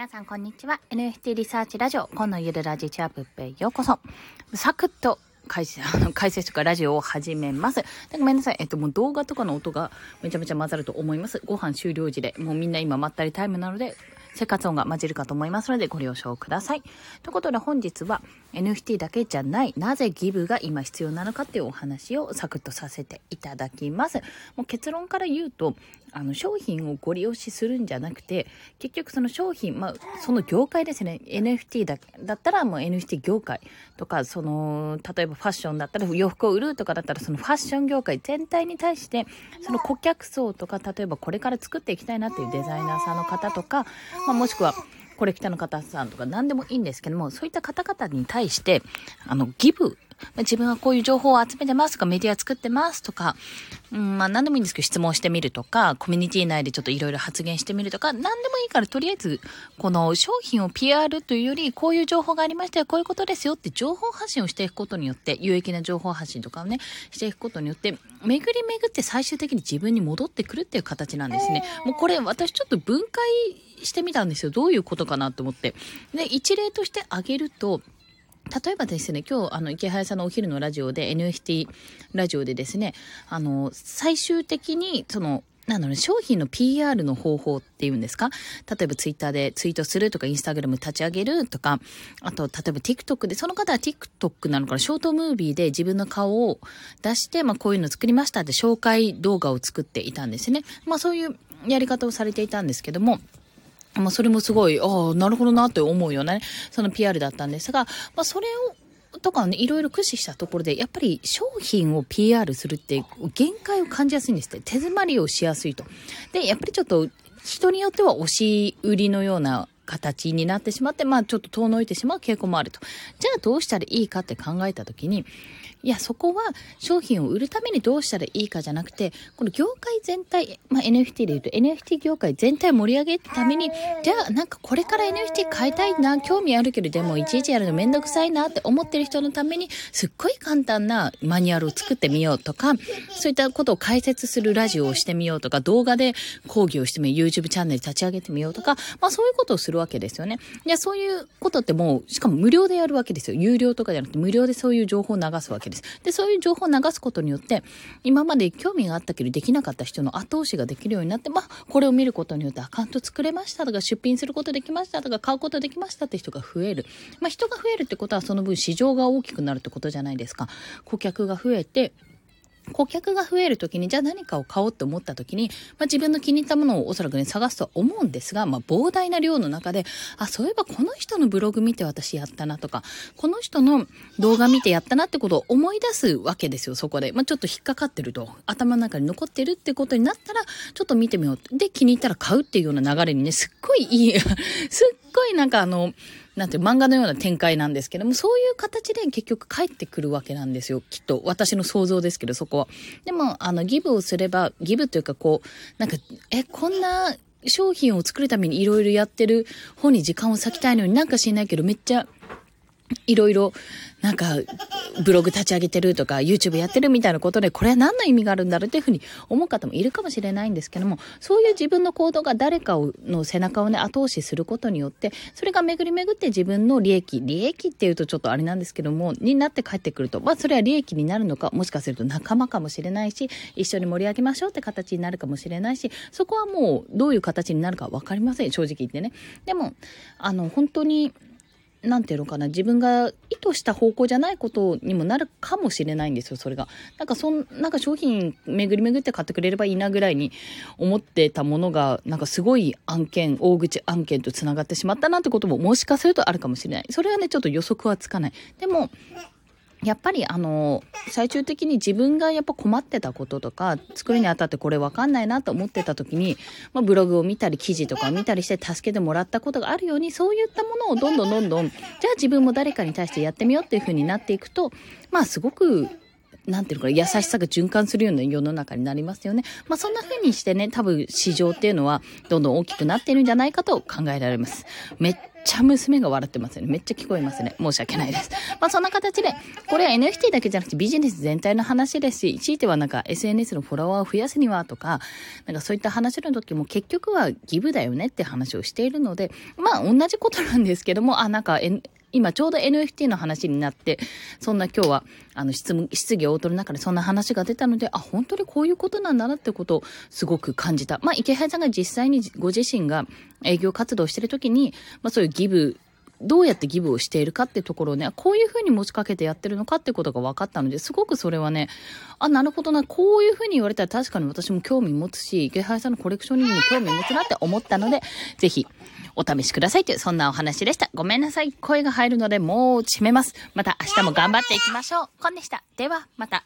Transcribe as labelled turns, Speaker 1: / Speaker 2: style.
Speaker 1: 皆さんこんにちは。NFT リサーチラジオ、今のゆるラジチャープッペへようこそ。サクッと解説、あの、解説とかラジオを始めます。ごめんなさい。えっと、もう動画とかの音がめちゃめちゃ混ざると思います。ご飯終了時で、もうみんな今まったりタイムなので、生活音が混じるかと思いますのでご了承ください。ということで本日は NFT だけじゃない、なぜギブが今必要なのかっていうお話をサクッとさせていただきます。もう結論から言うと、あの商品をご利用しするんじゃなくて、結局その商品、まあその業界ですね、NFT だだったらもう NFT 業界とか、その、例えばファッションだったら洋服を売るとかだったらそのファッション業界全体に対して、その顧客層とか、例えばこれから作っていきたいなっていうデザイナーさんの方とか、まあ、もしくはコレクターの方さんとか何でもいいんですけども、そういった方々に対して、あの、ギブ自分はこういう情報を集めてますとか、メディア作ってますとか、うん、まあ何でもいいんですけど、質問してみるとか、コミュニティ内でちょっといろいろ発言してみるとか、何でもいいから、とりあえず、この商品を PR というより、こういう情報がありましたよ、こういうことですよって情報発信をしていくことによって、有益な情報発信とかをね、していくことによって、巡り巡って最終的に自分に戻ってくるっていう形なんですね。もうこれ、私ちょっと分解してみたんですよ。どういうことかなと思って。で、一例として挙げると、例えばですね、今日、あの、池早さんのお昼のラジオで、NFT ラジオでですね、あの、最終的に、その、なんだろう、商品の PR の方法っていうんですか？例えばツイッターでツイートするとか、インスタグラム立ち上げるとか、あと、例えば TikTok で、その方は TikTok なのかな、ショートムービーで自分の顔を出して、まあこういうの作りましたって紹介動画を作っていたんですね。まあそういうやり方をされていたんですけども、まあ、それもすごい、ああ、なるほどなって思うよね、その PR だったんですが、まあ、それを、とかね、いろいろ駆使したところで、やっぱり商品を PR するって限界を感じやすいんですって。手詰まりをしやすいと。で、やっぱりちょっと人によっては押し売りのような形になってしまって、まあちょっと遠のいてしまう傾向もあると。じゃあどうしたらいいかって考えたときに、いや、そこは商品を売るためにどうしたらいいかじゃなくて、この業界全体、まあ、NFT で言うと NFT 業界全体盛り上げるために、じゃあなんかこれから NFT 買いたいな、興味あるけど、でもいちいちやるのめんどくさいなって思ってる人のために、すっごい簡単なマニュアルを作ってみようとか、そういったことを解説するラジオをしてみようとか、動画で講義をしてみよう、YouTube チャンネル立ち上げてみようとか、まあそういうことをするわけですよね。いや、そういうことってもう、しかも無料でやるわけですよ。有料とかじゃなくて無料でそういう情報を流すわけです。で、そういう情報を流すことによって、今まで興味があったけどできなかった人の後押しができるようになって、まあ、これを見ることによってアカウント作れましたとか、出品することできましたとか、買うことできましたって人が増える。まあ、人が増えるってことはその分市場が大きくなるってことじゃないですか。顧客が増えて、顧客が増えるときに、じゃあ何かを買おうって思ったときに、まあ、自分の気に入ったものをおそらくね、探すとは思うんですが、まあ、膨大な量の中で、あ、そういえばこの人のブログ見て私やったなとか、この人の動画見てやったなってことを思い出すわけですよ、そこで。まあ、ちょっと引っかかってると、頭の中に残ってるってことになったら、ちょっと見てみよう。で、気に入ったら買うっていうような流れにね、すっごいいい、すっごいなんかあの、なんて漫画のような展開なんですけども、そういう形で結局帰ってくるわけなんですよ。きっと。私の想像ですけど、そこは。でも、あの、ギブをすれば、ギブというかこう、なんか、え、こんな商品を作るためにいろいろやってる方に時間を割きたいのになんか知んないけど、めっちゃ、いろいろ、なんか、ブログ立ち上げてるとか、YouTube やってるみたいなことで、これは何の意味があるんだろうっていうふうに思う方もいるかもしれないんですけども、そういう自分の行動が誰かをの背中をね、後押しすることによって、それが巡り巡って自分の利益、利益っていうとちょっとあれなんですけども、になって帰ってくると、まあそれは利益になるのか、もしかすると仲間かもしれないし、一緒に盛り上げましょうって形になるかもしれないし、そこはもうどういう形になるかわかりません、正直言ってね。でも、あの、本当に、なんていうのかな、自分が意図した方向じゃないことにもなるかもしれないんですよ、それが。なんかそん、なんか商品巡り巡って買ってくれればいいなぐらいに思ってたものが、なんかすごい案件、大口案件と繋がってしまったなってことももしかするとあるかもしれない。それはね、ちょっと予測はつかない。でも、やっぱりあの、最終的に自分がやっぱ困ってたこととか、作るにあたってこれ分かんないなと思ってた時に、まあ、ブログを見たり記事とかを見たりして助けてもらったことがあるように、そういったものをどんどんどんどん、じゃあ自分も誰かに対してやってみようっていう風になっていくと、まあすごくなんていうのかな、優しさが循環するような世の中になりますよね。まあそんな風にしてね、多分市場っていうのはどんどん大きくなっているんじゃないかと考えられます。めっちゃ娘が笑ってますよね。めっちゃ聞こえますね。申し訳ないです。まあそんな形で、これは NFT だけじゃなくてビジネス全体の話ですし、一いてはなんか SNS のフォロワーを増やすにはとか、なんかそういった話の時も結局はギブだよねって話をしているので、まあ同じことなんですけども、あ、なんか、N、今ちょうど NFT の話になって、そんな今日は、あの、質問、質疑応答の中でそんな話が出たので、あ、本当にこういうことなんだなってことをすごく感じた。まあ、池原さんが実際にご自身が営業活動してる時に、まあそういうギブどうやってギブをしているかってところをね、こういうふうに持ちかけてやってるのかってことが分かったので、すごくそれはね、あ、なるほどな、こういうふうに言われたら確かに私も興味持つし、池原さんのコレクションにも興味持つなって思ったので、ぜひ、お試しくださいという、そんなお話でした。ごめんなさい。声が入るので、もう閉めます。また明日も頑張っていきましょう。コンでした。では、また。